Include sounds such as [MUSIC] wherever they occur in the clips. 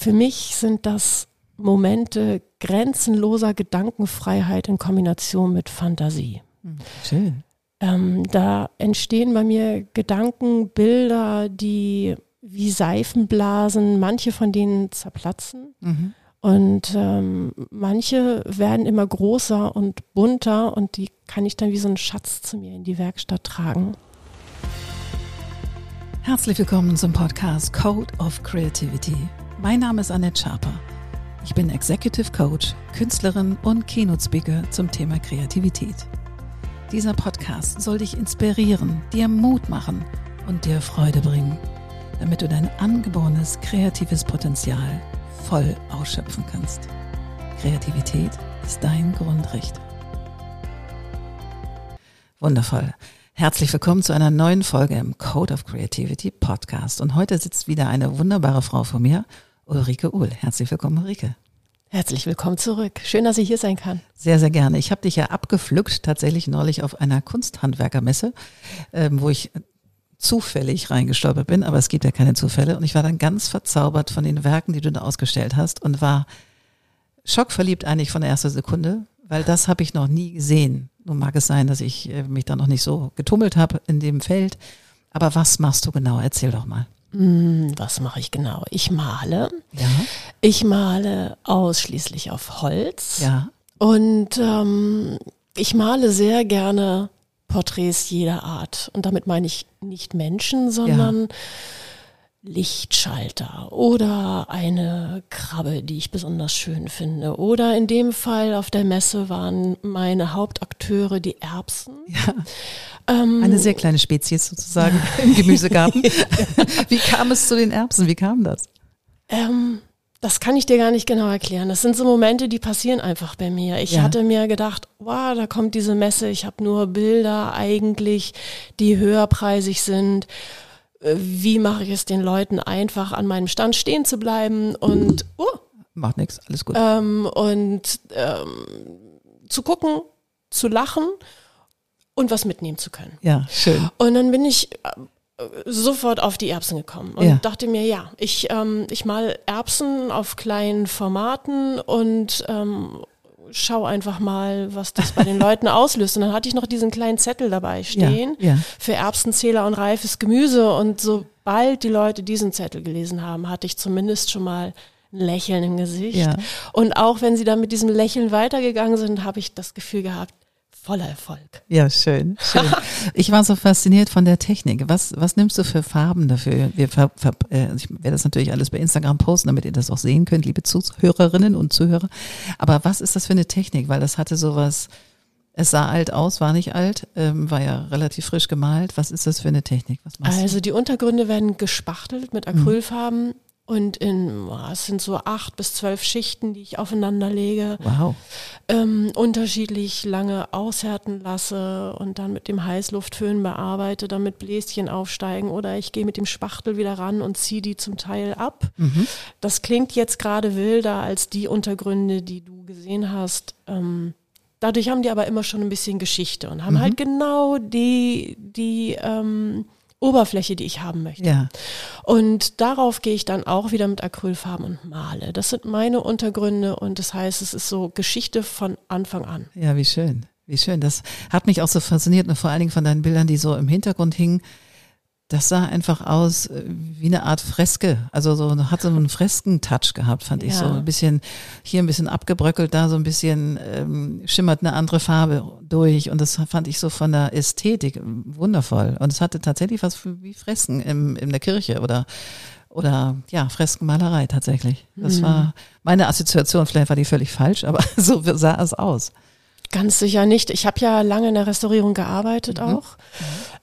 Für mich sind das Momente grenzenloser Gedankenfreiheit in Kombination mit Fantasie. Hm, schön. Ähm, da entstehen bei mir Gedanken, Bilder, die wie Seifenblasen, manche von denen zerplatzen. Mhm. Und ähm, manche werden immer größer und bunter und die kann ich dann wie so einen Schatz zu mir in die Werkstatt tragen. Herzlich willkommen zum Podcast Code of Creativity. Mein Name ist Annette Schaper. Ich bin Executive Coach, Künstlerin und Keynote Speaker zum Thema Kreativität. Dieser Podcast soll dich inspirieren, dir Mut machen und dir Freude bringen, damit du dein angeborenes kreatives Potenzial voll ausschöpfen kannst. Kreativität ist dein Grundrecht. Wundervoll. Herzlich willkommen zu einer neuen Folge im Code of Creativity Podcast. Und heute sitzt wieder eine wunderbare Frau vor mir, Ulrike Uhl. Herzlich willkommen, Ulrike. Herzlich willkommen zurück. Schön, dass ich hier sein kann. Sehr, sehr gerne. Ich habe dich ja abgepflückt, tatsächlich neulich auf einer Kunsthandwerkermesse, ähm, wo ich zufällig reingestolpert bin, aber es gibt ja keine Zufälle. Und ich war dann ganz verzaubert von den Werken, die du da ausgestellt hast und war schockverliebt eigentlich von der ersten Sekunde, weil das habe ich noch nie gesehen. Nun mag es sein, dass ich äh, mich da noch nicht so getummelt habe in dem Feld. Aber was machst du genau? Erzähl doch mal. Hm, was mache ich genau? Ich male. Ja. Ich male ausschließlich auf Holz. Ja. Und ähm, ich male sehr gerne Porträts jeder Art. Und damit meine ich nicht Menschen, sondern ja. Lichtschalter oder eine Krabbe, die ich besonders schön finde. Oder in dem Fall auf der Messe waren meine Hauptakteure die Erbsen. [LAUGHS] Ja. Ähm, eine sehr kleine Spezies sozusagen [LAUGHS] im Gemüsegarten. [LAUGHS] Wie kam es zu den Erbsen? Wie kam das? Ähm, das kann ich dir gar nicht genau erklären. Das sind so Momente, die passieren einfach bei mir. Ich ja. hatte mir gedacht, wow, da kommt diese Messe. Ich habe nur Bilder eigentlich, die höherpreisig sind wie mache ich es den Leuten einfach an meinem Stand stehen zu bleiben und oh, macht nichts, alles gut. Ähm, und ähm, zu gucken, zu lachen und was mitnehmen zu können. Ja, schön. Und dann bin ich äh, sofort auf die Erbsen gekommen und ja. dachte mir, ja, ich, ähm, ich mal Erbsen auf kleinen Formaten und ähm, schau einfach mal, was das bei den [LAUGHS] Leuten auslöst. Und dann hatte ich noch diesen kleinen Zettel dabei stehen ja, ja. für Erbsenzähler und reifes Gemüse. Und sobald die Leute diesen Zettel gelesen haben, hatte ich zumindest schon mal ein Lächeln im Gesicht. Ja. Und auch wenn sie dann mit diesem Lächeln weitergegangen sind, habe ich das Gefühl gehabt, voller Erfolg. Ja, schön, schön. [LAUGHS] Ich war so fasziniert von der Technik. Was, was nimmst du für Farben dafür? Wir ver, ver, äh, ich werde das natürlich alles bei Instagram posten, damit ihr das auch sehen könnt, liebe Zuhörerinnen und Zuhörer. Aber was ist das für eine Technik? Weil das hatte sowas, es sah alt aus, war nicht alt, ähm, war ja relativ frisch gemalt. Was ist das für eine Technik? also du? die Untergründe werden gespachtelt mit mhm. Acrylfarben. Mhm. Und in, es sind so acht bis zwölf Schichten, die ich aufeinander lege. Wow. Ähm, unterschiedlich lange aushärten lasse und dann mit dem Heißluftföhn bearbeite, damit Bläschen aufsteigen. Oder ich gehe mit dem Spachtel wieder ran und ziehe die zum Teil ab. Mhm. Das klingt jetzt gerade wilder als die Untergründe, die du gesehen hast. Ähm, dadurch haben die aber immer schon ein bisschen Geschichte und haben mhm. halt genau die, die, ähm, Oberfläche, die ich haben möchte. Ja. Und darauf gehe ich dann auch wieder mit Acrylfarben und male. Das sind meine Untergründe und das heißt, es ist so Geschichte von Anfang an. Ja, wie schön. Wie schön. Das hat mich auch so fasziniert und vor allen Dingen von deinen Bildern, die so im Hintergrund hingen das sah einfach aus äh, wie eine Art Freske. Also so hat so einen Fresken-Touch gehabt, fand ich. So ein bisschen hier ein bisschen abgebröckelt, da so ein bisschen ähm, schimmert eine andere Farbe durch. Und das fand ich so von der Ästhetik wundervoll. Und es hatte tatsächlich was wie Fresken im, in der Kirche oder oder ja, Freskenmalerei tatsächlich. Das mhm. war meine Assoziation, vielleicht war die völlig falsch, aber [LAUGHS] so sah es aus. Ganz sicher nicht. Ich habe ja lange in der Restaurierung gearbeitet mhm. auch.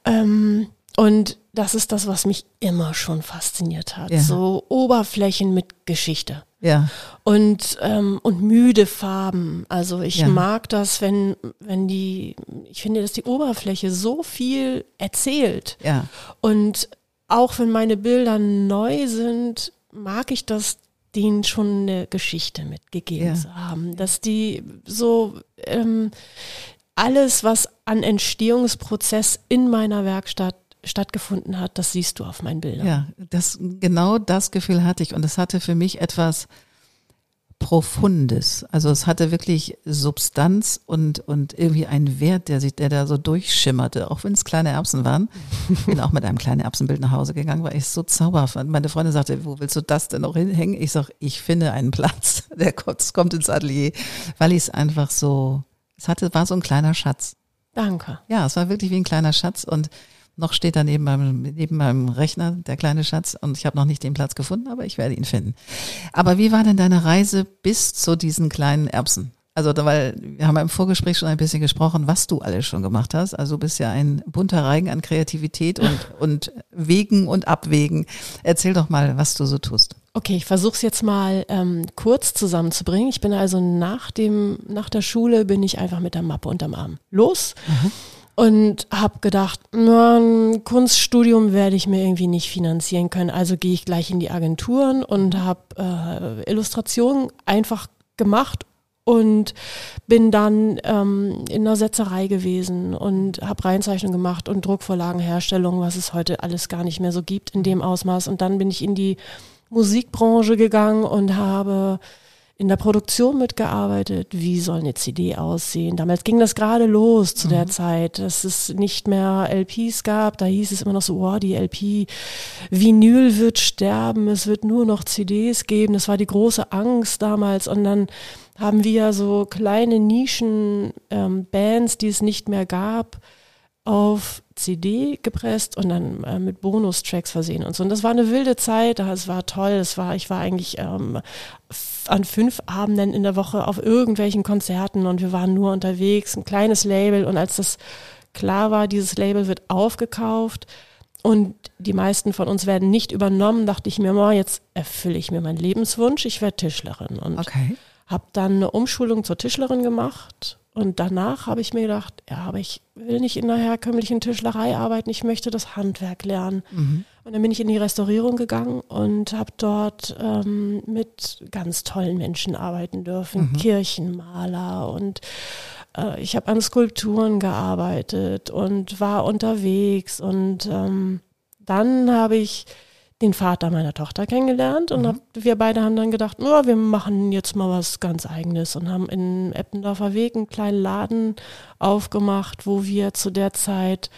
Mhm. Ähm, und das ist das, was mich immer schon fasziniert hat. Ja. So Oberflächen mit Geschichte. Ja. Und, ähm, und müde Farben. Also ich ja. mag das, wenn, wenn die, ich finde, dass die Oberfläche so viel erzählt. Ja. Und auch wenn meine Bilder neu sind, mag ich das, denen schon eine Geschichte mitgegeben ja. zu haben. Dass die so ähm, alles, was an Entstehungsprozess in meiner Werkstatt stattgefunden hat, das siehst du auf meinen Bildern. Ja, das, genau das Gefühl hatte ich und es hatte für mich etwas Profundes. Also es hatte wirklich Substanz und, und irgendwie einen Wert, der sich, der da so durchschimmerte, auch wenn es kleine Erbsen waren. Bin auch mit einem kleinen Erbsenbild nach Hause gegangen, weil ich es so zauberhaft fand. Meine Freundin sagte, wo willst du das denn noch hinhängen? Ich sag, ich finde einen Platz. [LAUGHS] Der kommt, kommt ins Atelier, weil ich es einfach so, es hatte, war so ein kleiner Schatz. Danke. Ja, es war wirklich wie ein kleiner Schatz und noch steht da neben meinem, neben meinem Rechner der kleine Schatz und ich habe noch nicht den Platz gefunden, aber ich werde ihn finden. Aber wie war denn deine Reise bis zu diesen kleinen Erbsen? Also, weil wir haben im Vorgespräch schon ein bisschen gesprochen, was du alles schon gemacht hast. Also du bist ja ein bunter Reigen an Kreativität und, [LAUGHS] und Wegen und Abwägen. Erzähl doch mal, was du so tust. Okay, ich versuche es jetzt mal ähm, kurz zusammenzubringen. Ich bin also nach dem nach der Schule bin ich einfach mit der Mappe unterm Arm los. Mhm und habe gedacht, na, ein Kunststudium werde ich mir irgendwie nicht finanzieren können. Also gehe ich gleich in die Agenturen und habe äh, Illustrationen einfach gemacht und bin dann ähm, in der Setzerei gewesen und habe Reinzeichnung gemacht und Druckvorlagenherstellung, was es heute alles gar nicht mehr so gibt in dem Ausmaß. Und dann bin ich in die Musikbranche gegangen und habe in der Produktion mitgearbeitet. Wie soll eine CD aussehen? Damals ging das gerade los zu mhm. der Zeit, dass es nicht mehr LPs gab. Da hieß es immer noch so, oh, die LP Vinyl wird sterben, es wird nur noch CDs geben. Das war die große Angst damals. Und dann haben wir so kleine Nischen ähm, Bands, die es nicht mehr gab, auf CD gepresst und dann äh, mit Bonustracks versehen und so. Und das war eine wilde Zeit, es war toll, es war, ich war eigentlich ähm, an fünf Abenden in der Woche auf irgendwelchen Konzerten und wir waren nur unterwegs, ein kleines Label und als das klar war, dieses Label wird aufgekauft und die meisten von uns werden nicht übernommen, dachte ich mir mal, jetzt erfülle ich mir meinen Lebenswunsch, ich werde Tischlerin und okay. habe dann eine Umschulung zur Tischlerin gemacht und danach habe ich mir gedacht, ja, aber ich will nicht in einer herkömmlichen Tischlerei arbeiten, ich möchte das Handwerk lernen. Mhm. Und dann bin ich in die Restaurierung gegangen und habe dort ähm, mit ganz tollen Menschen arbeiten dürfen, mhm. Kirchenmaler und äh, ich habe an Skulpturen gearbeitet und war unterwegs und ähm, dann habe ich den Vater meiner Tochter kennengelernt und mhm. hab, wir beide haben dann gedacht, oh, wir machen jetzt mal was ganz eigenes und haben in Eppendorfer Weg einen kleinen Laden aufgemacht, wo wir zu der Zeit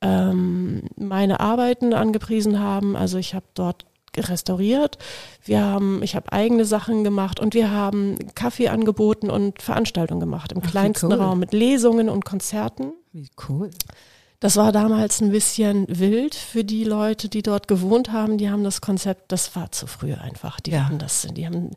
ähm, meine Arbeiten angepriesen haben. Also ich habe dort restauriert. Wir haben, ich habe eigene Sachen gemacht und wir haben Kaffee angeboten und Veranstaltungen gemacht im Ach, kleinsten cool. Raum mit Lesungen und Konzerten. Wie cool. Das war damals ein bisschen wild für die Leute, die dort gewohnt haben. Die haben das Konzept, das war zu früh einfach. Die ja. haben das, die haben,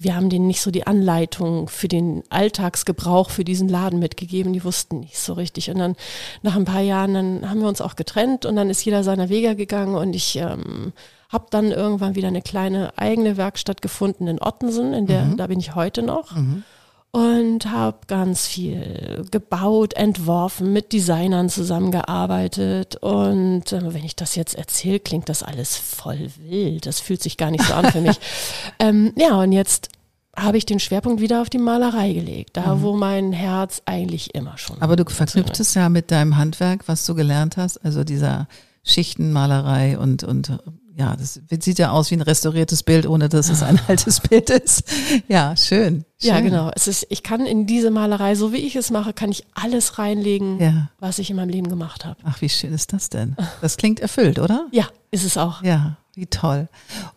wir haben denen nicht so die Anleitung für den Alltagsgebrauch für diesen Laden mitgegeben. Die wussten nicht so richtig. Und dann nach ein paar Jahren, dann haben wir uns auch getrennt und dann ist jeder seiner Wege gegangen und ich ähm, habe dann irgendwann wieder eine kleine eigene Werkstatt gefunden in Ottensen, in der, mhm. da bin ich heute noch. Mhm und habe ganz viel gebaut, entworfen, mit Designern zusammengearbeitet. Und äh, wenn ich das jetzt erzähle, klingt das alles voll wild. Das fühlt sich gar nicht so an für mich. [LAUGHS] ähm, ja, und jetzt habe ich den Schwerpunkt wieder auf die Malerei gelegt, da mhm. wo mein Herz eigentlich immer schon. Aber du verknüpft es ja mit deinem Handwerk, was du gelernt hast, also dieser Schichtenmalerei und, und ja, das sieht ja aus wie ein restauriertes Bild, ohne dass es ein [LAUGHS] altes Bild ist. Ja, schön, schön. Ja, genau. Es ist, ich kann in diese Malerei, so wie ich es mache, kann ich alles reinlegen, ja. was ich in meinem Leben gemacht habe. Ach, wie schön ist das denn? Das klingt erfüllt, oder? Ja, ist es auch. Ja, wie toll.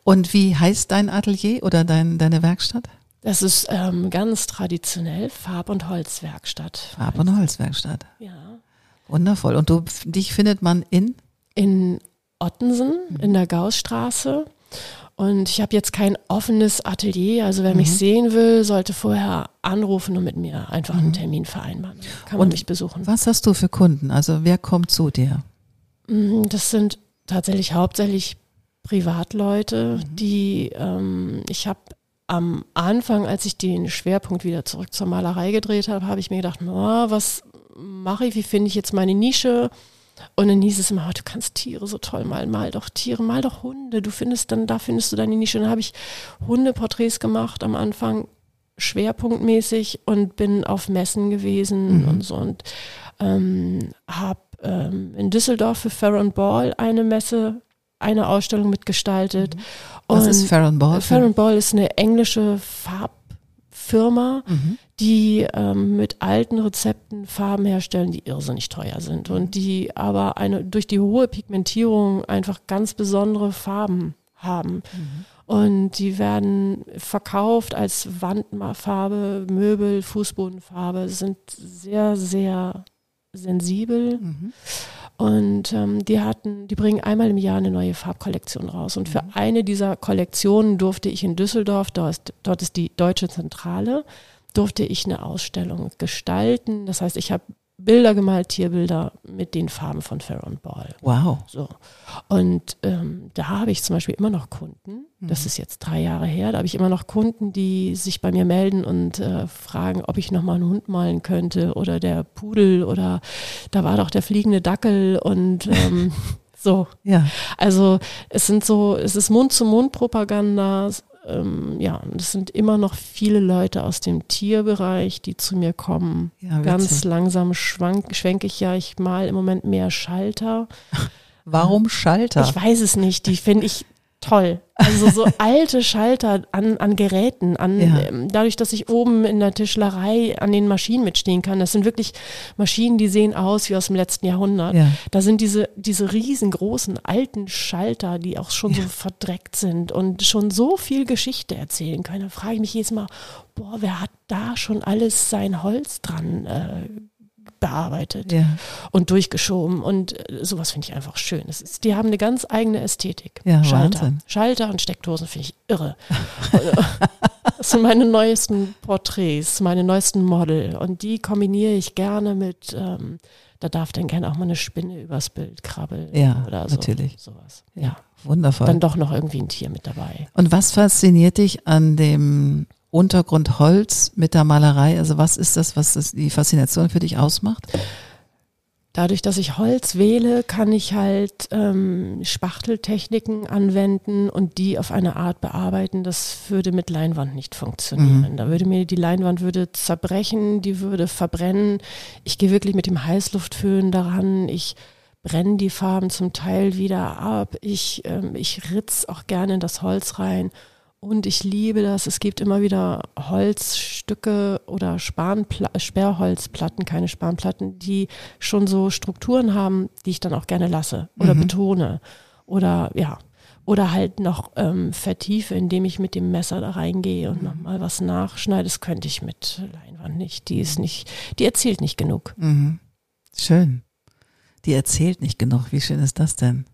Und wie heißt dein Atelier oder dein, deine Werkstatt? Das ist ähm, ganz traditionell Farb- und Holzwerkstatt. Farb- und Holzwerkstatt. Ja. Wundervoll. Und du, dich findet man in? In Ottensen in der Gaussstraße. Und ich habe jetzt kein offenes Atelier. Also wer mhm. mich sehen will, sollte vorher anrufen und mit mir einfach einen mhm. Termin vereinbaren. Kann man und mich besuchen. Was hast du für Kunden? Also wer kommt zu dir? Mm, das sind tatsächlich hauptsächlich Privatleute, mhm. die ähm, ich habe am Anfang, als ich den Schwerpunkt wieder zurück zur Malerei gedreht habe, habe ich mir gedacht, oh, was mache ich, wie finde ich jetzt meine Nische? Und dann hieß es immer, oh, du kannst Tiere so toll malen, mal doch Tiere, mal doch Hunde. Du findest dann, da findest du deine Nische. Und dann habe ich Hundeporträts gemacht am Anfang schwerpunktmäßig und bin auf Messen gewesen mhm. und so und ähm, habe ähm, in Düsseldorf für Farron Ball eine Messe, eine Ausstellung mitgestaltet. Mhm. Was ist Farron Ball? Farron Ball ist eine englische Farbfirma, mhm. die ähm, mit alten Rezepten Farben herstellen, die irrsinnig teuer sind und die aber eine durch die hohe Pigmentierung einfach ganz besondere Farben haben. Mhm. Und die werden verkauft als Wandfarbe, Möbel, Fußbodenfarbe, sind sehr, sehr sensibel. Mhm. Und ähm, die hatten, die bringen einmal im Jahr eine neue Farbkollektion raus. Und für mhm. eine dieser Kollektionen durfte ich in Düsseldorf, dort ist, dort ist die Deutsche Zentrale, durfte ich eine Ausstellung gestalten. Das heißt, ich habe Bilder gemalt, Tierbilder mit den Farben von Farron Ball. Wow. So. Und ähm, da habe ich zum Beispiel immer noch Kunden, das mhm. ist jetzt drei Jahre her, da habe ich immer noch Kunden, die sich bei mir melden und äh, fragen, ob ich nochmal einen Hund malen könnte oder der Pudel oder da war doch der fliegende Dackel und ähm, [LAUGHS] so. Ja. Also es sind so, es ist Mund-zu-Mund-Propaganda, ähm, ja, es sind immer noch viele Leute aus dem Tierbereich, die zu mir kommen. Ja, Ganz langsam schwank, schwenke ich ja, ich mal im Moment mehr Schalter. [LAUGHS] Warum Schalter? Ich weiß es nicht. Die finde ich toll. Also so [LAUGHS] alte Schalter an, an Geräten, an ja. ähm, dadurch, dass ich oben in der Tischlerei an den Maschinen mitstehen kann. Das sind wirklich Maschinen, die sehen aus wie aus dem letzten Jahrhundert. Ja. Da sind diese, diese riesengroßen alten Schalter, die auch schon ja. so verdreckt sind und schon so viel Geschichte erzählen können. Da frage ich mich jedes Mal, boah, wer hat da schon alles sein Holz dran äh, bearbeitet ja. und durchgeschoben und äh, sowas finde ich einfach schön. Ist, die haben eine ganz eigene Ästhetik. Ja, Schalter. Wahnsinn. Schalter und Steckdosen finde ich irre. [LAUGHS] das sind meine neuesten Porträts, meine neuesten Model und die kombiniere ich gerne mit, ähm, da darf dann gerne auch mal eine Spinne übers Bild krabbeln ja, oder so. Natürlich. Sowas. Ja, wundervoll. Dann doch noch irgendwie ein Tier mit dabei. Und was fasziniert dich an dem Untergrund Holz mit der Malerei? Also was ist das, was das die Faszination für dich ausmacht? Dadurch, dass ich Holz wähle, kann ich halt ähm, Spachteltechniken anwenden und die auf eine Art bearbeiten. Das würde mit Leinwand nicht funktionieren. Mhm. Da würde mir die Leinwand würde zerbrechen, die würde verbrennen. Ich gehe wirklich mit dem Heißluftföhn daran. Ich brenne die Farben zum Teil wieder ab. Ich, ähm, ich ritz auch gerne in das Holz rein und ich liebe das. Es gibt immer wieder Holzstücke oder Spanpla Sperrholzplatten, keine Spanplatten, die schon so Strukturen haben, die ich dann auch gerne lasse oder mhm. betone. Oder ja, oder halt noch ähm, vertiefe, indem ich mit dem Messer da reingehe und mhm. nochmal was nachschneide. Das könnte ich mit Leinwand nicht. Die ist nicht, die erzählt nicht genug. Mhm. Schön. Die erzählt nicht genug. Wie schön ist das denn?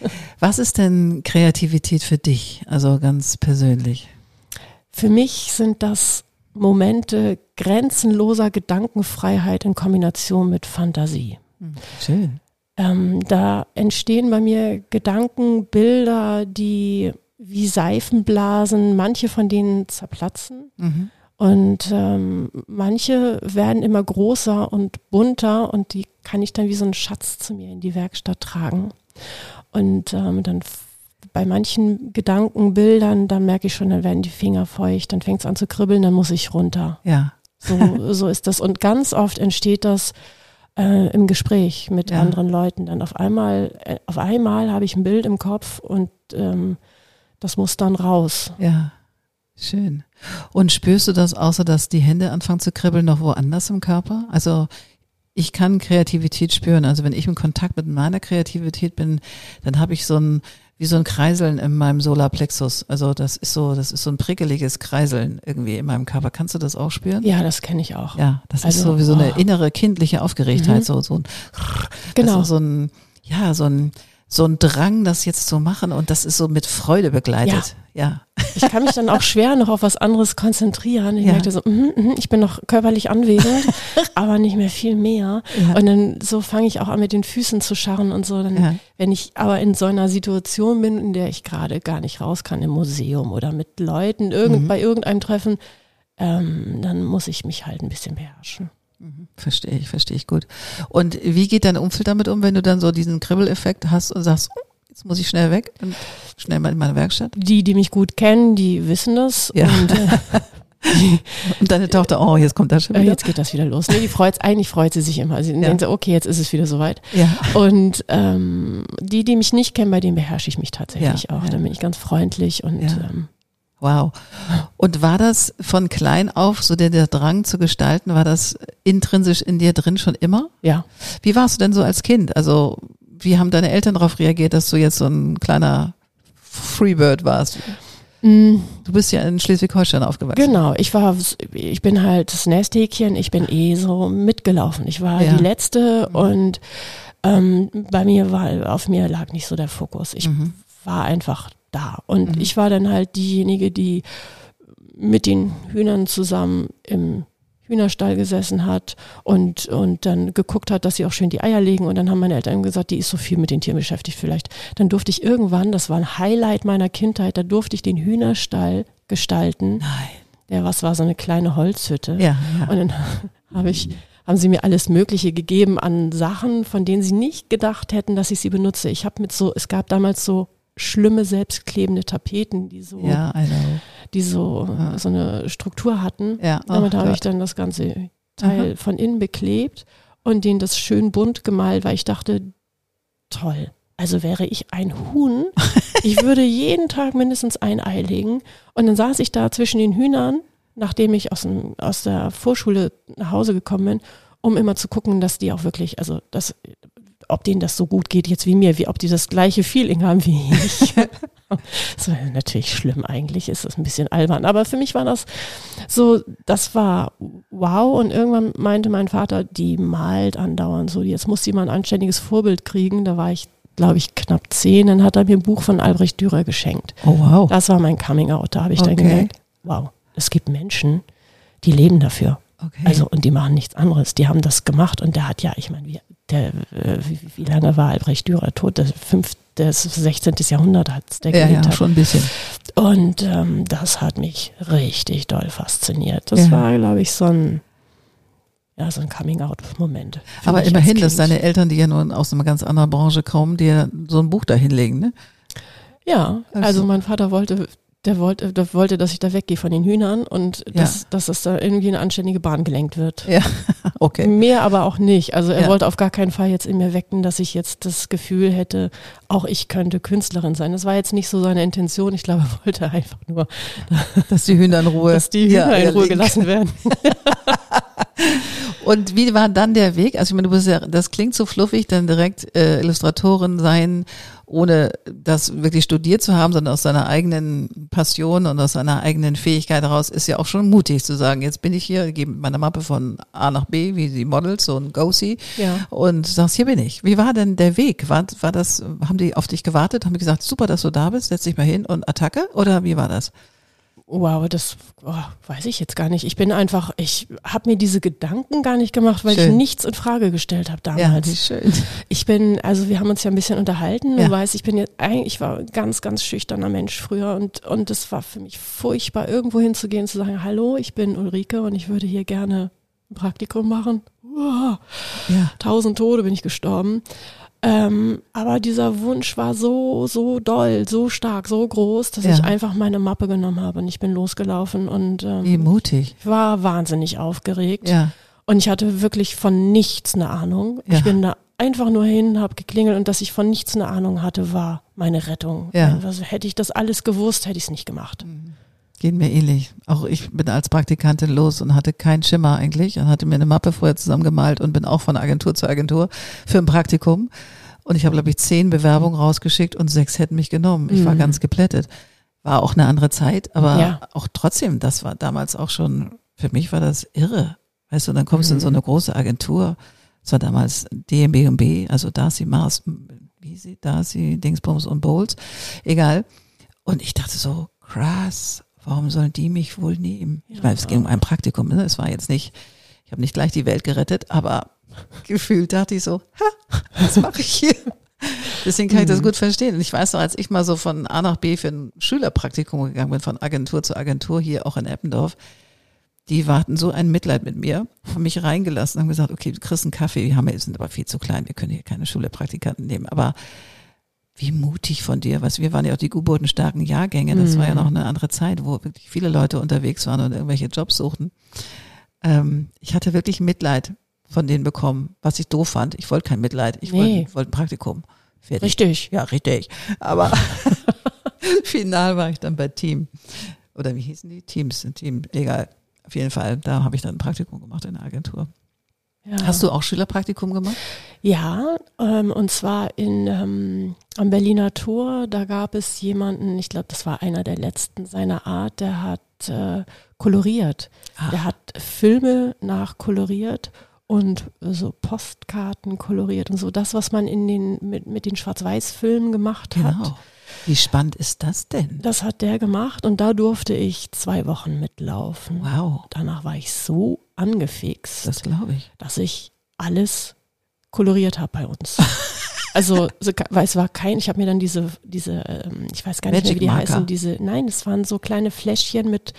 [LAUGHS] Was ist denn Kreativität für dich, also ganz persönlich? Für mich sind das Momente grenzenloser Gedankenfreiheit in Kombination mit Fantasie. Hm, schön. Ähm, da entstehen bei mir Gedanken, Bilder, die wie Seifenblasen, manche von denen zerplatzen. Mhm. Und ähm, manche werden immer größer und bunter und die kann ich dann wie so einen Schatz zu mir in die Werkstatt tragen. Und ähm, dann bei manchen Gedanken, Bildern, dann merke ich schon, dann werden die Finger feucht, dann fängt es an zu kribbeln, dann muss ich runter. Ja. So, so ist das. Und ganz oft entsteht das äh, im Gespräch mit ja. anderen Leuten. Dann auf einmal, äh, auf einmal habe ich ein Bild im Kopf und ähm, das muss dann raus. Ja, schön. Und spürst du das, außer dass die Hände anfangen zu kribbeln, noch woanders im Körper? Also ich kann Kreativität spüren. Also wenn ich in Kontakt mit meiner Kreativität bin, dann habe ich so ein wie so ein Kreiseln in meinem Solarplexus. Also das ist so, das ist so ein prickeliges Kreiseln irgendwie in meinem Körper. Kannst du das auch spüren? Ja, das kenne ich auch. Ja, das also, ist so wie so eine oh. innere kindliche Aufgeregtheit, mhm. so so ein genau so ein ja so ein so ein Drang, das jetzt zu machen und das ist so mit Freude begleitet. Ja. ja. Ich kann mich dann auch [LAUGHS] schwer noch auf was anderes konzentrieren. Ich ja. merkte so, mm, mm, ich bin noch körperlich anwesend, [LAUGHS] aber nicht mehr viel mehr. Ja. Und dann so fange ich auch an mit den Füßen zu scharren und so. Dann, ja. wenn ich aber in so einer Situation bin, in der ich gerade gar nicht raus kann, im Museum oder mit Leuten irgend, mhm. bei irgendeinem Treffen, ähm, dann muss ich mich halt ein bisschen beherrschen. Verstehe ich, verstehe ich gut. Und wie geht dein Umfeld damit um, wenn du dann so diesen Kribbeleffekt hast und sagst, oh, jetzt muss ich schnell weg und schnell mal in meine Werkstatt? Die, die mich gut kennen, die wissen das. Ja. Und, äh, [LAUGHS] Und deine Tochter, oh, jetzt kommt das schon wieder. Jetzt geht das wieder los. Nee, die freut, eigentlich freut sie sich immer. Sie Ja. denkt so, okay, jetzt ist es wieder soweit. Ja. Und ähm, die, die mich nicht kennen, bei denen beherrsche ich mich tatsächlich Ja, auch. ja. Dann bin ich ganz freundlich und ähm, Wow. Und war das von klein auf so der, der Drang zu gestalten, war das intrinsisch in dir drin schon immer? ja. Wie warst du denn so als Kind? Also, wie haben deine Eltern darauf reagiert, dass du jetzt so ein kleiner Freebird warst? Mm, Du bist ja in Schleswig-Holstein aufgewachsen. Genau, ich war, ich bin halt das Nesthäkchen, ich bin eh so mitgelaufen. Ich war Ja. die Letzte und ähm, bei mir war, auf mir lag nicht so der Fokus. Ich Mhm. war einfach da. Und Mhm. ich war dann halt diejenige, die mit den Hühnern zusammen im Hühnerstall gesessen hat und, und dann geguckt hat, dass sie auch schön die Eier legen. Und dann haben meine Eltern gesagt, die ist so viel mit den Tieren beschäftigt vielleicht. Dann durfte ich irgendwann, das war ein Highlight meiner Kindheit, da durfte ich den Hühnerstall gestalten. Nein. Der was war so eine kleine Holzhütte. Ja, ja. Und dann [LAUGHS] habe ich, haben sie mir alles Mögliche gegeben an Sachen, von denen sie nicht gedacht hätten, dass ich sie benutze. Ich habe mit so, es gab damals so schlimme selbstklebende Tapeten, die so, Ja, die so, Ja. so eine Struktur hatten. Ja, Damit habe ich dann das ganze Teil von innen beklebt und den das schön bunt gemalt, weil ich dachte, toll. Also wäre ich ein Huhn, [LAUGHS] ich würde jeden Tag mindestens ein Ei legen. Und dann saß ich da zwischen den Hühnern, nachdem ich aus, dem, aus der Vorschule nach Hause gekommen bin, um immer zu gucken, dass die auch wirklich, also das, ob denen das so gut geht jetzt wie mir, wie ob die das gleiche Feeling haben wie ich. [LAUGHS] das war natürlich schlimm eigentlich, ist das ein bisschen albern. Aber für mich war das so, das war wow. Und irgendwann meinte mein Vater, die malt andauernd so, jetzt muss sie mal ein anständiges Vorbild kriegen. Da war ich, glaube ich, knapp zehn. Dann hat er mir ein Buch von Albrecht Dürer geschenkt. Oh, wow. Das war mein Coming Out. Da habe ich dann Okay. gemerkt, wow, es gibt Menschen, die leben dafür. Okay. Also, und die machen nichts anderes. Die haben das gemacht und der hat ja, ich meine, wie, der, äh, wie, wie lange war Albrecht Dürer tot? Das, fünf, das 16. Jahrhundert hat der ja, gelebt. ja, schon ein bisschen. Und ähm, das hat mich richtig doll fasziniert. Das Ja. war, glaube ich, so ein, ja, so ein Coming-out-Moment. Aber immerhin, dass deine Eltern, die ja nun aus einer ganz anderen Branche kommen, dir so ein Buch da hinlegen, ne? Ja, Also- also mein Vater wollte, der wollte, der wollte, dass ich da weggehe von den Hühnern und Ja. dass, dass es da irgendwie eine anständige Bahn gelenkt wird. Ja, [LAUGHS] okay. Mehr aber auch nicht. Also er Ja. wollte auf gar keinen Fall jetzt in mir wecken, dass ich jetzt das Gefühl hätte, auch ich könnte Künstlerin sein. Das war jetzt nicht so seine Intention. Ich glaube, er wollte einfach nur, [LAUGHS] Dass die Hühner in Ruhe. dass die Hühner Ja, in Ruhe gelassen werden. [LAUGHS] Und wie war dann der Weg? Also ich meine, du bist ja, das klingt so fluffig, dann direkt äh, Illustratorin sein, ohne das wirklich studiert zu haben, sondern aus seiner eigenen Passion und aus seiner eigenen Fähigkeit heraus, ist ja auch schon mutig zu sagen, jetzt bin ich hier, gebe meine Mappe von A nach B, wie die Models, so ein Go-See, Ja. und sagst, hier bin ich. Wie war denn der Weg? War, war das, haben die auf dich gewartet? Haben die gesagt, super, dass du da bist, setz dich mal hin und Attacke? Oder wie war das? Wow, das oh, weiß ich jetzt gar nicht. Ich bin einfach, ich habe mir diese Gedanken gar nicht gemacht, weil ich Schön. nichts in Frage gestellt habe damals. wie schön. Ich bin, also wir haben uns ja ein bisschen unterhalten. Ja. Du weißt, ich bin jetzt eigentlich, ich war ein ganz, ganz schüchterner Mensch früher und und es war für mich furchtbar, irgendwo hinzugehen, zu sagen, hallo, ich bin Ulrike und ich würde hier gerne ein Praktikum machen. Uah, Ja. tausend Tode bin ich gestorben. Ähm, aber dieser Wunsch war so, so doll, so stark, so groß, dass Ja. ich einfach meine Mappe genommen habe und ich bin losgelaufen und Wie ähm, mutig. ich war wahnsinnig aufgeregt. Ja. Und ich hatte wirklich von nichts eine Ahnung. Ja. Ich bin da einfach nur hin, habe geklingelt und dass ich von nichts eine Ahnung hatte, war meine Rettung. Ja. Also hätte ich das alles gewusst, hätte ich es nicht gemacht. Geht mir ähnlich. Auch ich bin als Praktikantin los und hatte keinen Schimmer eigentlich und hatte mir eine Mappe vorher zusammengemalt und bin auch von Agentur zu Agentur für ein Praktikum. Und ich habe, glaube ich, zehn Bewerbungen rausgeschickt und sechs hätten mich genommen. Ich war Mhm. ganz geplättet. War auch eine andere Zeit, aber Ja. auch trotzdem, das war damals auch schon, für mich war das irre. Weißt du, dann kommst du in so eine große Agentur. Das war damals DMB und B, also Darcy Mars, wie sie, Darcy, Dingsbums und Bowles. Egal. Und ich dachte so, krass, warum sollen die mich wohl nehmen? Ich Ja. meine, es ging um ein Praktikum, ne? es war jetzt nicht, ich habe nicht gleich die Welt gerettet, aber [LAUGHS] gefühlt dachte ich so, ha, was mache ich hier? Deswegen kann ich das gut verstehen. Und ich weiß noch, als ich mal so von A nach B für ein Schülerpraktikum gegangen bin, von Agentur zu Agentur, hier auch in Eppendorf, die warten so ein Mitleid mit mir, haben mich reingelassen, haben gesagt, okay, du kriegst einen Kaffee, wir haben, wir sind aber viel zu klein, wir können hier keine Schülerpraktikanten nehmen. Aber Wie mutig von dir, was wir waren ja auch die geburtenstarken Jahrgänge. Das mhm. war ja noch eine andere Zeit, wo wirklich viele Leute unterwegs waren und irgendwelche Jobs suchten. Ähm, ich hatte wirklich Mitleid von denen bekommen, was ich doof fand. Ich wollte kein Mitleid, ich nee. wollte, wollte ein Praktikum. Fertig. Richtig. Ja, richtig. Aber [LAUGHS] final war ich dann bei Team. Oder wie hießen die? Teams, Team, egal. Auf jeden Fall, da habe ich dann ein Praktikum gemacht in der Agentur. Ja. Hast du auch Schülerpraktikum gemacht? Ja, ähm, und zwar in ähm, am Berliner Tor. Da gab es jemanden, ich glaube, das war einer der letzten seiner Art, der hat äh, koloriert. Ach. Der hat Filme nachkoloriert und so Postkarten koloriert und so das, was man in den mit, mit den Schwarz-Weiß-Filmen gemacht genau. hat. Wie spannend ist das denn? Das hat der gemacht und da durfte ich zwei Wochen mitlaufen. Wow. Danach war ich so angefixt. Das glaube ich. Dass ich alles koloriert habe bei uns. [LAUGHS] also, weil es war kein, ich habe mir dann diese, diese, ähm, ich weiß gar nicht Magic mehr, wie die Marker. heißen, diese, nein, es waren so kleine Fläschchen mit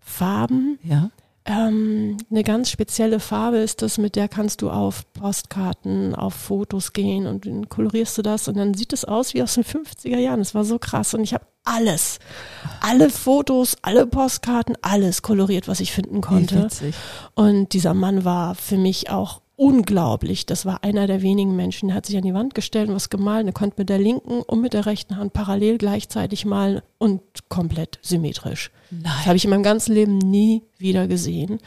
Farben. Ja. Ähm, eine ganz spezielle Farbe ist das, mit der kannst du auf Postkarten, auf Fotos gehen und dann kolorierst du das und dann sieht es aus wie aus den 50er Jahren. Das war so krass und ich habe alles, alle Fotos, alle Postkarten, alles koloriert, was ich finden konnte. Und dieser Mann war für mich auch unglaublich. Das war einer der wenigen Menschen, der hat sich an die Wand gestellt und was gemalt. Er konnte mit der linken und mit der rechten Hand parallel gleichzeitig malen und komplett symmetrisch. Nein. Das habe ich in meinem ganzen Leben nie wieder gesehen.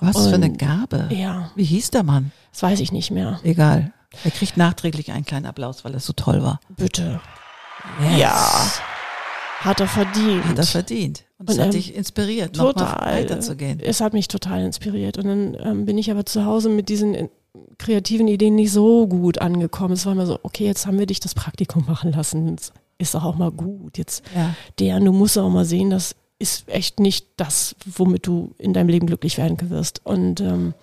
Was und, für eine Gabe. Ja. Wie hieß der Mann? Das weiß ich nicht mehr. Egal. Er kriegt nachträglich einen kleinen Applaus, weil er so toll war. Bitte. Yes. Ja. Hat er verdient. Hat er verdient. Und es hat ähm, dich inspiriert, total, weiterzugehen. Es hat mich total inspiriert. Und dann ähm, bin ich aber zu Hause mit diesen äh, kreativen Ideen nicht so gut angekommen. Es war immer so, okay, jetzt haben wir dich das Praktikum [LAUGHS] machen lassen. Jetzt ist doch auch mal gut. Jetzt, ja. der, du musst auch mal sehen, das ist echt nicht das, womit du in deinem Leben glücklich werden wirst. Und ähm,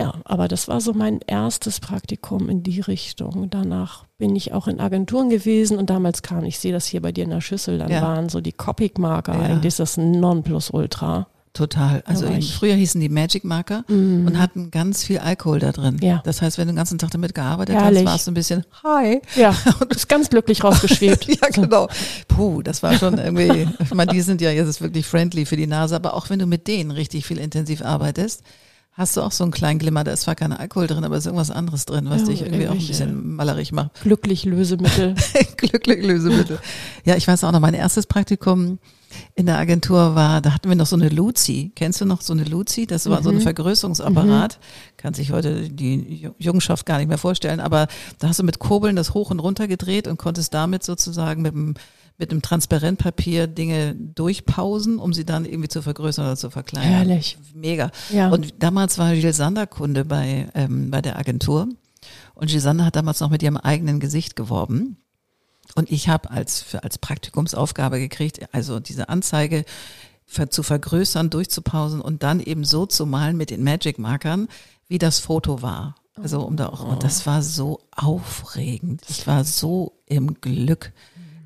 ja, aber das war so mein erstes Praktikum in die Richtung. Danach bin ich auch in Agenturen gewesen und damals kam, ich sehe das hier bei dir in der Schüssel, dann ja. waren so die Copic-Marker, ja. eigentlich ist das Nonplusultra. Total. Also in, früher hießen die Magic Marker mm. und hatten ganz viel Alkohol da drin. Ja. Das heißt, wenn du den ganzen Tag damit gearbeitet Herrlich. hast, warst du ein bisschen Hi. Ja. [LAUGHS] Und bist ganz glücklich rausgeschwebt. [LAUGHS] ja, genau. Puh, das war schon irgendwie, ich meine, die sind ja jetzt wirklich friendly für die Nase, aber auch wenn du mit denen richtig viel intensiv arbeitest, Hast du auch so einen kleinen Glimmer? Da ist zwar kein Alkohol drin, aber es ist irgendwas anderes drin, was ja, dich irgendwie auch ein bisschen malerig macht. Glücklich Lösemittel. [LAUGHS] Glücklich Lösemittel. Ja, ich weiß auch noch, mein erstes Praktikum in der Agentur war, da hatten wir noch so eine Luzi. Kennst du noch so eine Luzi? Das war mhm. so ein mhm. Vergrößerungsapparat. Mhm. Kann sich heute die Jungenschaft gar nicht mehr vorstellen, aber da hast du mit Kurbeln das hoch und runter gedreht und konntest damit sozusagen mit dem mit einem Transparentpapier Dinge durchpausen, um sie dann irgendwie zu vergrößern oder zu verkleinern. Herrlich. Mega. Ja. Und damals war Gilles Sander Kunde bei, ähm, bei der Agentur. Und Gilles Sander hat damals noch mit ihrem eigenen Gesicht geworben. Und ich habe als, als Praktikumsaufgabe gekriegt, also diese Anzeige für, zu vergrößern, durchzupausen und dann eben so zu malen mit den Magic-Markern, wie das Foto war. Also um da auch, und das war so aufregend. Ich war so im Glück.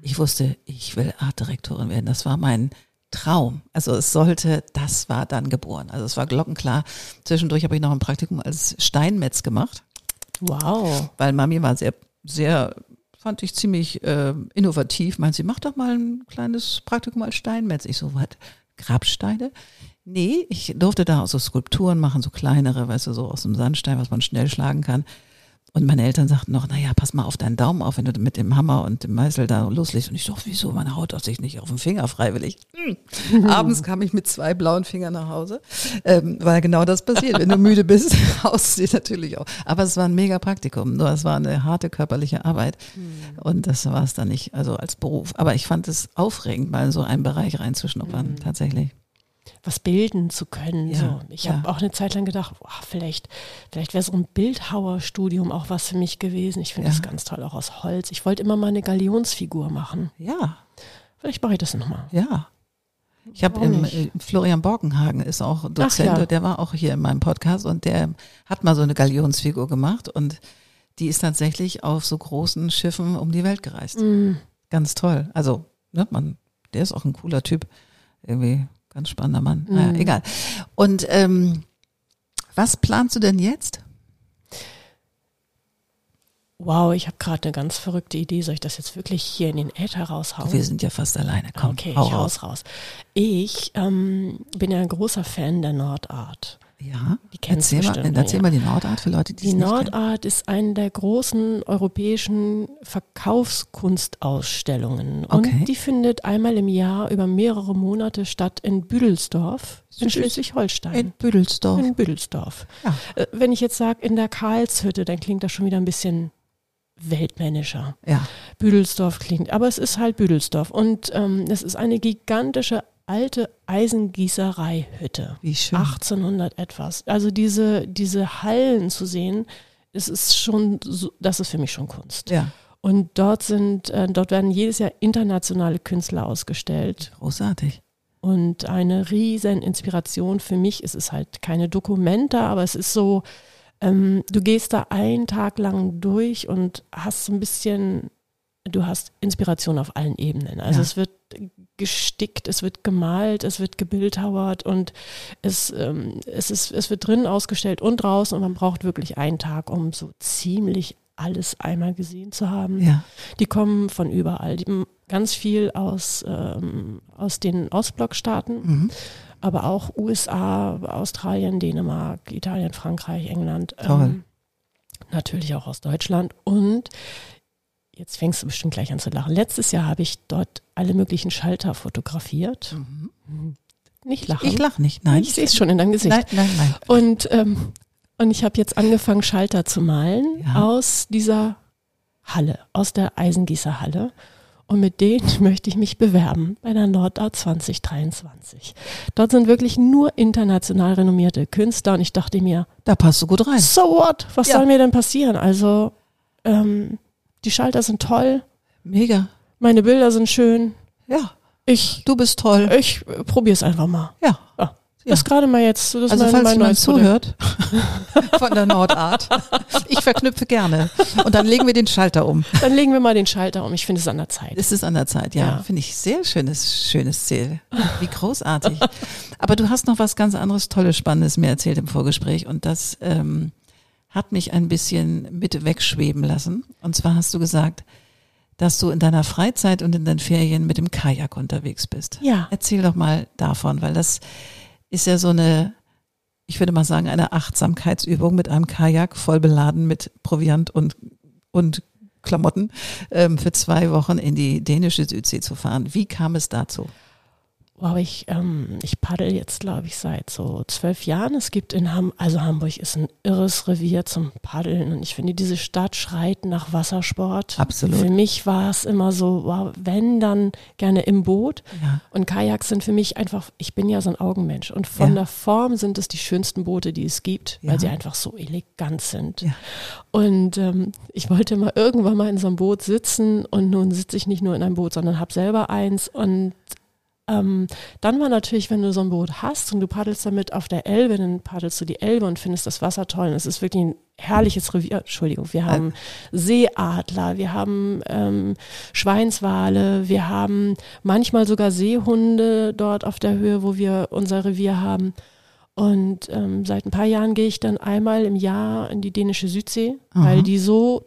Ich wusste, ich will Artdirektorin werden. Das war mein Traum. Also es sollte, das war dann geboren. Also es war glockenklar. Zwischendurch habe ich noch ein Praktikum als Steinmetz gemacht. Wow. Weil Mami war sehr, sehr, fand ich ziemlich äh, innovativ. Meint sie, mach doch mal ein kleines Praktikum als Steinmetz. Ich so, was? Grabsteine? Nee, ich durfte da auch so Skulpturen machen, so kleinere, weißt du, so aus dem Sandstein, was man schnell schlagen kann. Und meine Eltern sagten noch, naja, pass mal auf deinen Daumen auf, wenn du mit dem Hammer und dem Meißel da loslegst. Und ich so, wieso, meine Haut auf sich nicht auf den Finger freiwillig. Hm. [LAUGHS] Abends kam ich mit zwei blauen Fingern nach Hause, ähm, weil genau das passiert. Wenn du müde bist, [LAUGHS] haust du natürlich auch. Aber es war ein mega Praktikum, nur es war eine harte körperliche Arbeit. Mhm. Und das war es dann nicht, also als Beruf. Aber ich fand es aufregend, mal in so einen Bereich reinzuschnuppern, mhm. tatsächlich was bilden zu können. Ja, so. Ich ja. habe auch eine Zeit lang gedacht, boah, vielleicht, vielleicht wäre so ein Bildhauerstudium auch was für mich gewesen. Ich finde ja. das ganz toll, auch aus Holz. Ich wollte immer mal eine Galionsfigur machen. Ja. Vielleicht mache ich das nochmal. Ja. Ich habe im äh, Florian Borkenhagen ist auch Dozent, ja. der war auch hier in meinem Podcast und der hat mal so eine Galionsfigur gemacht und die ist tatsächlich auf so großen Schiffen um die Welt gereist. Mhm. Ganz toll. Also, ne, man, der ist auch ein cooler Typ. Irgendwie Ganz spannender Mann. Mhm. Naja, egal. Und ähm, was planst du denn jetzt? Wow, ich habe gerade eine ganz verrückte Idee. Soll ich das jetzt wirklich hier in den Äther raushauen? Wir sind ja fast alleine. Komm, okay, ich raus, raus. Ich ähm, bin ja ein großer Fan der Nordart. Ja, die kennst erzähl, bestimmt, mal, erzähl ja. mal die Nordart für Leute, die Die Nordart ist eine der großen europäischen Verkaufskunstausstellungen. Und okay. die findet einmal im Jahr über mehrere Monate statt in Büdelsdorf in Schleswig-Holstein. In Büdelsdorf. In Büdelsdorf. Ja. Äh, wenn ich jetzt sage in der Karlshütte, dann klingt das schon wieder ein bisschen weltmännischer. Ja. Büdelsdorf klingt, aber es ist halt Büdelsdorf. Und ähm, es ist eine gigantische alte Eisengießereihütte. Wie schön. 1800 etwas. Also diese, diese Hallen zu sehen, es ist schon, so, das ist für mich schon Kunst. Ja. Und dort sind, äh, dort werden jedes Jahr internationale Künstler ausgestellt. Großartig. Und eine riesen Inspiration für mich ist es halt keine Dokumente, aber es ist so, ähm, du gehst da einen Tag lang durch und hast so ein bisschen, du hast Inspiration auf allen Ebenen. Also ja. es wird gestickt, es wird gemalt, es wird gebildhauert und es, ähm, es, ist, es wird drinnen ausgestellt und draußen und man braucht wirklich einen Tag, um so ziemlich alles einmal gesehen zu haben. Ja. Die kommen von überall. Die, ganz viel aus, ähm, aus den Ostblockstaaten, mhm. aber auch USA, Australien, Dänemark, Italien, Frankreich, England. Ähm, natürlich auch aus Deutschland und jetzt fängst du bestimmt gleich an zu lachen. Letztes Jahr habe ich dort alle möglichen Schalter fotografiert. Mhm. Nicht lachen. Ich lache nicht, nein. Ich sehe es schon in deinem Gesicht. Nein, nein, nein. Und, ähm, und ich habe jetzt angefangen, Schalter zu malen ja. aus dieser Halle, aus der Eisengießerhalle. Und mit denen [LAUGHS] möchte ich mich bewerben bei der Nordart 2023. Dort sind wirklich nur international renommierte Künstler und ich dachte mir, da passt du gut rein. So what? Was ja. soll mir denn passieren? Also, ähm, die Schalter sind toll. Mega. Meine Bilder sind schön. Ja. Ich, du bist toll. Ich probiere es einfach mal. Ja. ja. Das gerade mal jetzt. Das also mein, falls mein jemand zuhört [LAUGHS] von der Nordart, ich verknüpfe gerne. Und dann legen wir den Schalter um. Dann legen wir mal den Schalter um. Ich finde es an der Zeit. Es ist an der Zeit, ja. ja. Finde ich sehr schönes, schönes Ziel. Wie großartig. Aber du hast noch was ganz anderes, Tolles, Spannendes mir erzählt im Vorgespräch. Und das ähm, hat mich ein bisschen mit wegschweben lassen. Und zwar hast du gesagt, dass du in deiner Freizeit und in deinen Ferien mit dem Kajak unterwegs bist. Ja. Erzähl doch mal davon, weil das ist ja so eine, ich würde mal sagen, eine Achtsamkeitsübung mit einem Kajak voll beladen mit Proviant und, und Klamotten ähm, für zwei Wochen in die dänische Südsee zu fahren. Wie kam es dazu? Wow, ich, ähm, ich paddel jetzt, glaube ich, seit so zwölf Jahren. Es gibt in Hamburg, also Hamburg ist ein irres Revier zum Paddeln und ich finde, diese Stadt schreit nach Wassersport. Absolut. Für mich war es immer so, wow, wenn, dann gerne im Boot. Ja. Und Kajaks sind für mich einfach, ich bin ja so ein Augenmensch und von ja. der Form sind es die schönsten Boote, die es gibt, ja. weil sie einfach so elegant sind. Und ähm, ich wollte mal irgendwann mal in so einem Boot sitzen und nun sitze ich nicht nur in einem Boot, sondern habe selber eins und ähm, dann war natürlich, wenn du so ein Boot hast und du paddelst damit auf der Elbe, dann paddelst du die Elbe und findest das Wasser toll. Und es ist wirklich ein herrliches Revier. Entschuldigung, wir haben Seeadler, wir haben ähm, Schweinswale, wir haben manchmal sogar Seehunde dort auf der Höhe, wo wir unser Revier haben. Und ähm, seit ein paar Jahren gehe ich dann einmal im Jahr in die dänische Südsee, Aha. weil die so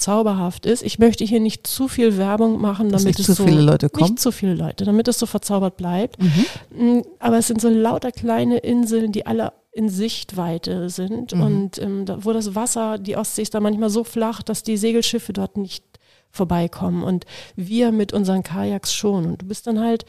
zauberhaft ist. Ich möchte hier nicht zu viel Werbung machen, damit es zu so, viele Leute kommen. Nicht zu viele Leute, damit es so verzaubert bleibt. Mhm. Mm, aber es sind so lauter kleine Inseln, die alle in Sichtweite sind mhm. und ähm, da, wo das Wasser, die Ostsee ist da manchmal so flach, dass die Segelschiffe dort nicht vorbeikommen und wir mit unseren Kajaks schon. Und du bist dann halt,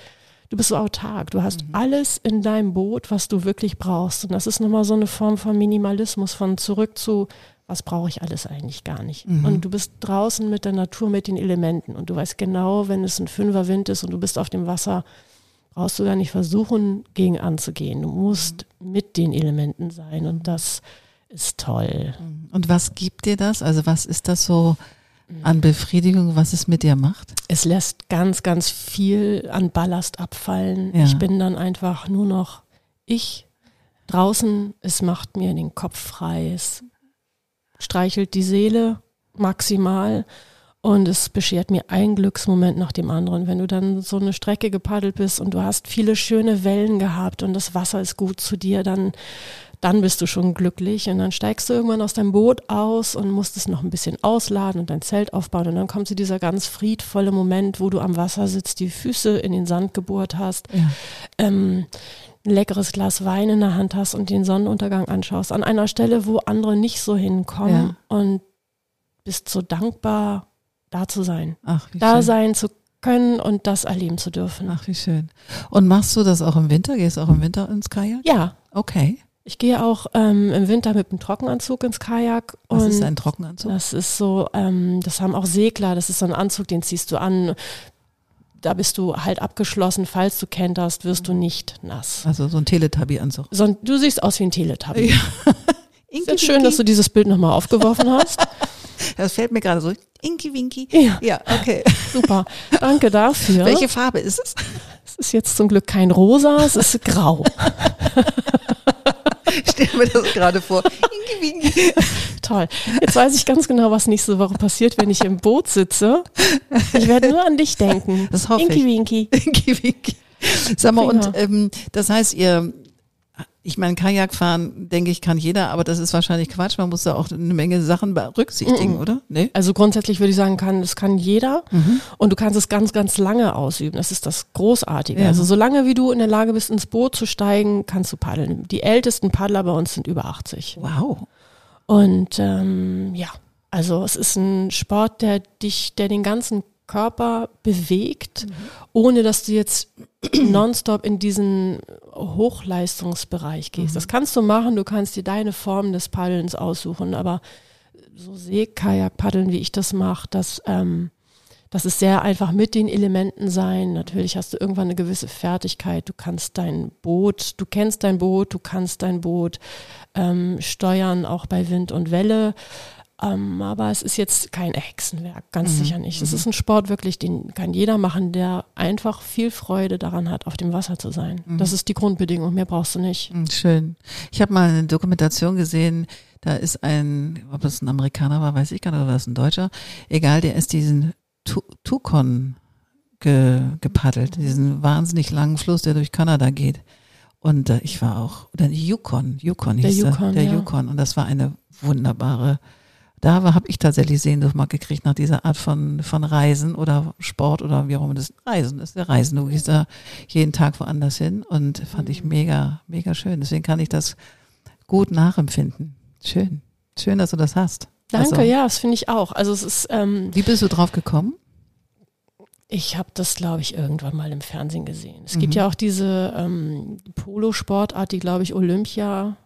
du bist so autark. Du hast mhm. alles in deinem Boot, was du wirklich brauchst. Und das ist nochmal so eine Form von Minimalismus, von zurück zu was brauche ich alles eigentlich gar nicht. Mhm. Und du bist draußen mit der Natur, mit den Elementen und du weißt genau, wenn es ein Fünferwind ist und du bist auf dem Wasser, brauchst du gar nicht versuchen, gegen anzugehen. Du musst mhm. mit den Elementen sein und das ist toll. Mhm. Und was gibt dir das? Also was ist das so an Befriedigung, was es mit dir macht? Es lässt ganz, ganz viel an Ballast abfallen. Ja. Ich bin dann einfach nur noch ich draußen. Es macht mir den Kopf frei. Es streichelt die Seele maximal und es beschert mir ein Glücksmoment nach dem anderen. Wenn du dann so eine Strecke gepaddelt bist und du hast viele schöne Wellen gehabt und das Wasser ist gut zu dir, dann dann bist du schon glücklich und dann steigst du irgendwann aus deinem Boot aus und musst es noch ein bisschen ausladen und dein Zelt aufbauen und dann kommt zu dieser ganz friedvolle Moment, wo du am Wasser sitzt, die Füße in den Sand gebohrt hast, ja. ähm, ein leckeres Glas Wein in der Hand hast und den Sonnenuntergang anschaust, an einer Stelle, wo andere nicht so hinkommen ja. und bist so dankbar, da zu sein. Ach, da schön. sein zu können und das erleben zu dürfen. Ach, wie schön. Und machst du das auch im Winter? Gehst du auch im Winter ins Kajak? Ja. Okay. Ich gehe auch ähm, im Winter mit einem Trockenanzug ins Kajak. Was ist ein Trockenanzug? Das ist so, ähm, das haben auch Segler, das ist so ein Anzug, den ziehst du an. Da bist du halt abgeschlossen, falls du kenterst, wirst du nicht nass. Also so ein Teletubby-Anzug. So, du siehst aus wie ein Teletubby. Ja. [LAUGHS] Ist jetzt schön, dass du dieses Bild nochmal aufgeworfen hast. [LAUGHS] Das fällt mir gerade so. Inki Winky. Ja. ja, okay. [LAUGHS] Super. Danke dafür. Welche Farbe ist es? Es ist jetzt zum Glück kein rosa, es ist grau. [LAUGHS] Ich stelle mir das gerade vor. Toll. Jetzt weiß ich ganz genau, was nächste Woche passiert, wenn ich im Boot sitze. Ich werde nur an dich denken. Das hoffe Inki ich. Winky. Inki Winky. Sag mal, und ähm, das heißt, ihr ich meine, Kajak fahren, denke ich, kann jeder, aber das ist wahrscheinlich Quatsch. Man muss da auch eine Menge Sachen berücksichtigen, mhm. oder? Nee? Also grundsätzlich würde ich sagen, kann, das kann jeder. Mhm. Und du kannst es ganz, ganz lange ausüben. Das ist das Großartige. Ja. Also solange wie du in der Lage bist, ins Boot zu steigen, kannst du paddeln. Die ältesten Paddler bei uns sind über 80. Wow. Und ähm, ja, also es ist ein Sport, der dich, der den ganzen Körper bewegt, mhm. ohne dass du jetzt [CLEARS THROAT] nonstop in diesen Hochleistungsbereich gehst. Mhm. Das kannst du machen, du kannst dir deine Form des Paddelns aussuchen, aber so Seekajak paddeln, wie ich das mache, das, ähm, das ist sehr einfach mit den Elementen sein. Natürlich hast du irgendwann eine gewisse Fertigkeit. Du kannst dein Boot, du kennst dein Boot, du kannst dein Boot ähm, steuern, auch bei Wind und Welle. Ähm, aber es ist jetzt kein Hexenwerk, ganz mhm. sicher nicht. Es mhm. ist ein Sport wirklich, den kann jeder machen, der einfach viel Freude daran hat, auf dem Wasser zu sein. Mhm. Das ist die Grundbedingung, mehr brauchst du nicht. Mhm, schön. Ich habe mal eine Dokumentation gesehen, da ist ein, ob das ein Amerikaner war, weiß ich gar nicht, oder was ein Deutscher, egal, der ist diesen Tukon ge, gepaddelt, diesen wahnsinnig langen Fluss, der durch Kanada geht. Und äh, ich war auch, oder Yukon, Yukon hieß der, Yukon, der ja. Yukon. Und das war eine wunderbare da habe ich tatsächlich Sehnsucht mal gekriegt nach dieser Art von, von Reisen oder Sport oder wie auch immer das Reisen ist. Der Reisen, du gehst da jeden Tag woanders hin und fand ich mega, mega schön. Deswegen kann ich das gut nachempfinden. Schön. Schön, dass du das hast. Danke, also, ja, das finde ich auch. Also es ist. Ähm, wie bist du drauf gekommen? Ich habe das, glaube ich, irgendwann mal im Fernsehen gesehen. Es mhm. gibt ja auch diese ähm, Polosportart, die, glaube ich, Olympia,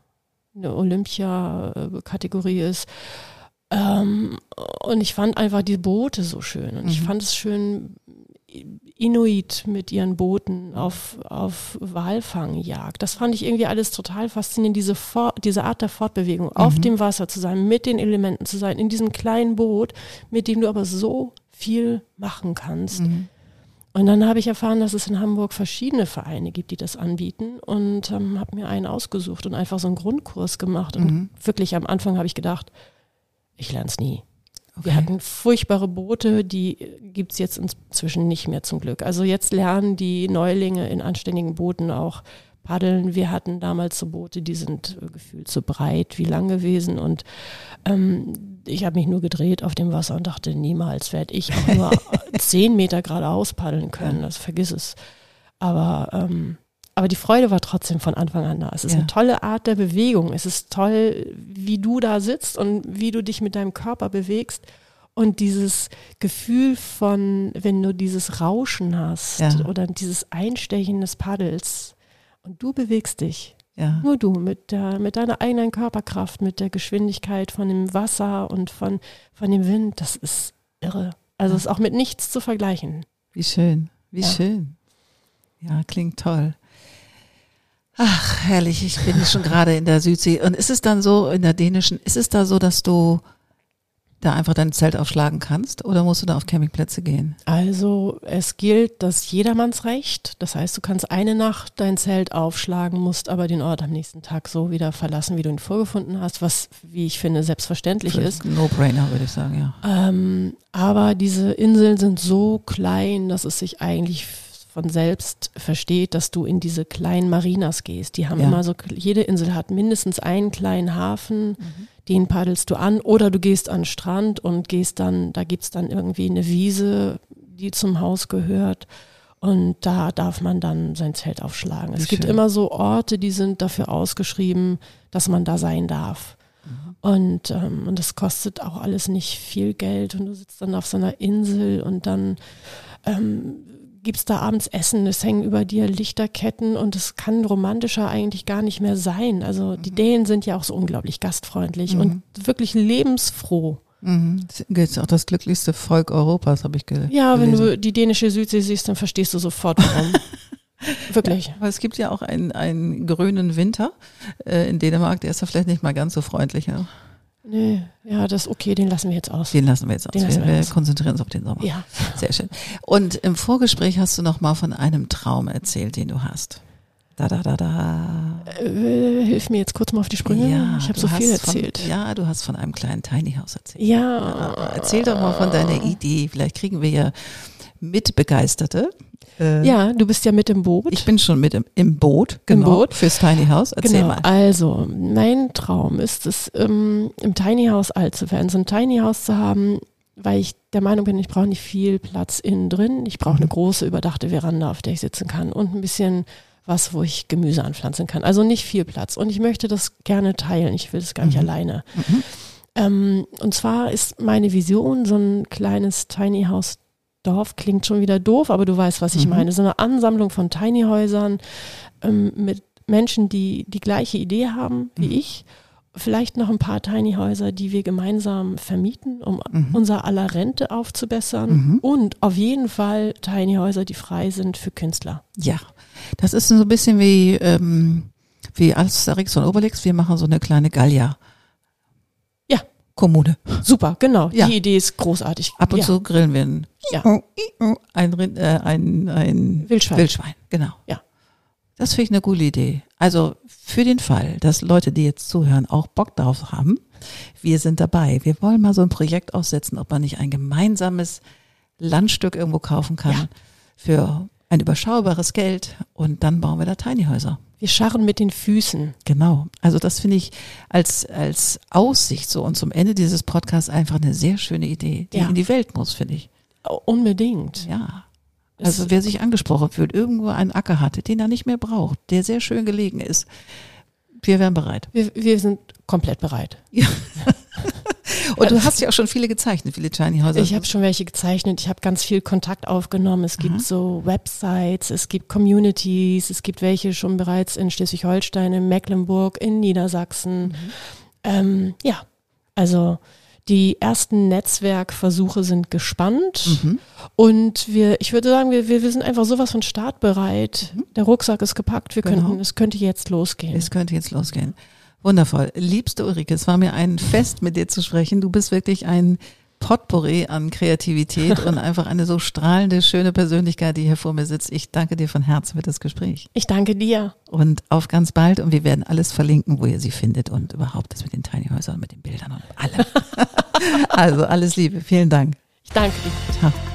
eine Olympia-Kategorie ist. Ähm, und ich fand einfach die Boote so schön. Und mhm. ich fand es schön, Inuit mit ihren Booten auf, auf Walfangjagd. Das fand ich irgendwie alles total faszinierend, diese, For diese Art der Fortbewegung, mhm. auf dem Wasser zu sein, mit den Elementen zu sein, in diesem kleinen Boot, mit dem du aber so viel machen kannst. Mhm. Und dann habe ich erfahren, dass es in Hamburg verschiedene Vereine gibt, die das anbieten und ähm, habe mir einen ausgesucht und einfach so einen Grundkurs gemacht. Und mhm. wirklich am Anfang habe ich gedacht, ich lerne es nie. Okay. Wir hatten furchtbare Boote, die gibt es jetzt inzwischen nicht mehr zum Glück. Also jetzt lernen die Neulinge in anständigen Booten auch paddeln. Wir hatten damals so Boote, die sind gefühlt so breit wie lang gewesen und ähm, ich habe mich nur gedreht auf dem Wasser und dachte, niemals werde ich auch nur [LAUGHS] zehn Meter geradeaus paddeln können. Das vergiss es. Aber ähm, aber die Freude war trotzdem von Anfang an da. Es ist ja. eine tolle Art der Bewegung. Es ist toll, wie du da sitzt und wie du dich mit deinem Körper bewegst. Und dieses Gefühl von, wenn du dieses Rauschen hast ja. oder dieses Einstechen des Paddels und du bewegst dich. Ja. Nur du mit, der, mit deiner eigenen Körperkraft, mit der Geschwindigkeit von dem Wasser und von, von dem Wind, das ist irre. Also ja. ist auch mit nichts zu vergleichen. Wie schön, wie schön. Ja, klingt toll. Ach, herrlich, ich bin schon gerade in der Südsee. Und ist es dann so, in der dänischen, ist es da so, dass du da einfach dein Zelt aufschlagen kannst oder musst du da auf Campingplätze gehen? Also es gilt das Jedermannsrecht. Das heißt, du kannst eine Nacht dein Zelt aufschlagen, musst aber den Ort am nächsten Tag so wieder verlassen, wie du ihn vorgefunden hast, was, wie ich finde, selbstverständlich Für ist. No-brainer, würde ich sagen, ja. Ähm, aber diese Inseln sind so klein, dass es sich eigentlich von selbst versteht, dass du in diese kleinen Marinas gehst. Die haben Ja. immer so, jede Insel hat mindestens einen kleinen Hafen, den paddelst du an oder du gehst an den Strand und gehst dann, da gibt's dann irgendwie eine Wiese, die zum Haus gehört. Und da darf man dann sein Zelt aufschlagen. Wie Es gibt schön. immer so Orte, die sind dafür ausgeschrieben, dass man da sein darf. Und, ähm, und das kostet auch alles nicht viel Geld. Und du sitzt dann auf so einer Insel und dann ähm, gibt's da abends Essen, es hängen über dir Lichterketten und es kann romantischer eigentlich gar nicht mehr sein. Also die Dänen sind ja auch so unglaublich gastfreundlich und wirklich lebensfroh. Mhm. Das ist auch das glücklichste Volk Europas, habe ich ge Ja, wenn du die dänische Südsee siehst, dann verstehst du sofort warum. [LAUGHS] Wirklich. Aber es gibt ja auch einen, einen grünen Winter äh, in Dänemark, der ist ja vielleicht nicht mal ganz so freundlich. Ja. Nee, ja, das ist okay, den lassen wir jetzt aus. Den lassen wir jetzt aus. Den Wir, wir aus. konzentrieren uns auf den Sommer. Ja. [LAUGHS] Sehr schön. Und im Vorgespräch hast du noch mal von einem Traum erzählt, den du hast. Da, da, da, da. Äh, hilf mir jetzt kurz mal auf die Sprünge. ich habe so viel erzählt. Von, ja, du hast von einem kleinen Tiny House erzählt. Ja. Erzähl doch mal von deiner Idee. Vielleicht kriegen wir ja Mitbegeisterte. Äh, Ja, du bist ja mit im Boot. Ich bin schon mit im, im Boot, Im genau, Boot. fürs Tiny House. Erzähl genau. mal. Also, mein Traum ist es, ähm, im Tiny House alt zu werden, so ein Tiny House zu haben, weil ich der Meinung bin, ich brauche nicht viel Platz innen drin. Ich brauche eine große überdachte Veranda, auf der ich sitzen kann und ein bisschen was, wo ich Gemüse anpflanzen kann. Also nicht viel Platz. Und ich möchte das gerne teilen. Ich will das gar nicht alleine. Ähm, und zwar ist meine Vision so ein kleines Tiny House Dorf klingt schon wieder doof, aber du weißt, was ich Mhm. meine. So eine Ansammlung von Tiny Häusern ähm, mit Menschen, die die gleiche Idee haben wie Mhm. ich. Vielleicht noch ein paar Tiny Häuser, die wir gemeinsam vermieten, um Mhm. unser aller Rente aufzubessern. Mhm. Und auf jeden Fall Tiny Häuser, die frei sind für Künstler. Ja, das ist so ein bisschen wie, ähm, wie Asterix und Obelix. Wir machen so eine kleine Gallia. Kommune. Super, genau. Ja. Die Idee ist großartig. Ab und ja. zu grillen wir ein, Ja. ein, Rind- äh, ein, ein Wildschwein. Wildschwein. Genau. Ja. Das finde ich eine coole Idee. Also für den Fall, dass Leute, die jetzt zuhören, auch Bock darauf haben, wir sind dabei. Wir wollen mal so ein Projekt aufsetzen, ob man nicht ein gemeinsames Landstück irgendwo kaufen kann Ja. für ein überschaubares Geld und dann bauen wir da Tiny Häuser. Wir scharren mit den Füßen. Genau. Also das finde ich als, als Aussicht so und zum Ende dieses Podcasts einfach eine sehr schöne Idee, die Ja. in die Welt muss, finde ich. Unbedingt. Ja. Es- Also wer sich angesprochen fühlt, irgendwo einen Acker hatte, den er nicht mehr braucht, der sehr schön gelegen ist, wir wären bereit. Wir, wir sind komplett bereit. [LAUGHS] Und du hast ja auch schon viele gezeichnet, viele Tiny Häuser. Ich habe schon welche gezeichnet, ich habe ganz viel Kontakt aufgenommen. Es gibt so Websites, es gibt Communities, es gibt welche schon bereits in Schleswig-Holstein, in Mecklenburg, in Niedersachsen. Ähm, ja, also die ersten Netzwerkversuche sind gespannt Mhm. und wir, ich würde sagen, wir, wir, wir sind einfach sowas von startbereit. Der Rucksack ist gepackt, wir Genau. könnten, es könnte jetzt losgehen. Es könnte jetzt losgehen. Wundervoll. Liebste Ulrike, es war mir ein Fest, mit dir zu sprechen. Du bist wirklich ein Potpourri an Kreativität und einfach eine so strahlende, schöne Persönlichkeit, die hier vor mir sitzt. Ich danke dir von Herzen für das Gespräch. Ich danke dir. Und auf ganz bald. Und wir werden alles verlinken, wo ihr sie findet und überhaupt das mit den Tiny Häusern, mit den Bildern und allem. [LAUGHS] also alles Liebe. Vielen Dank. Ich danke dir. Ciao.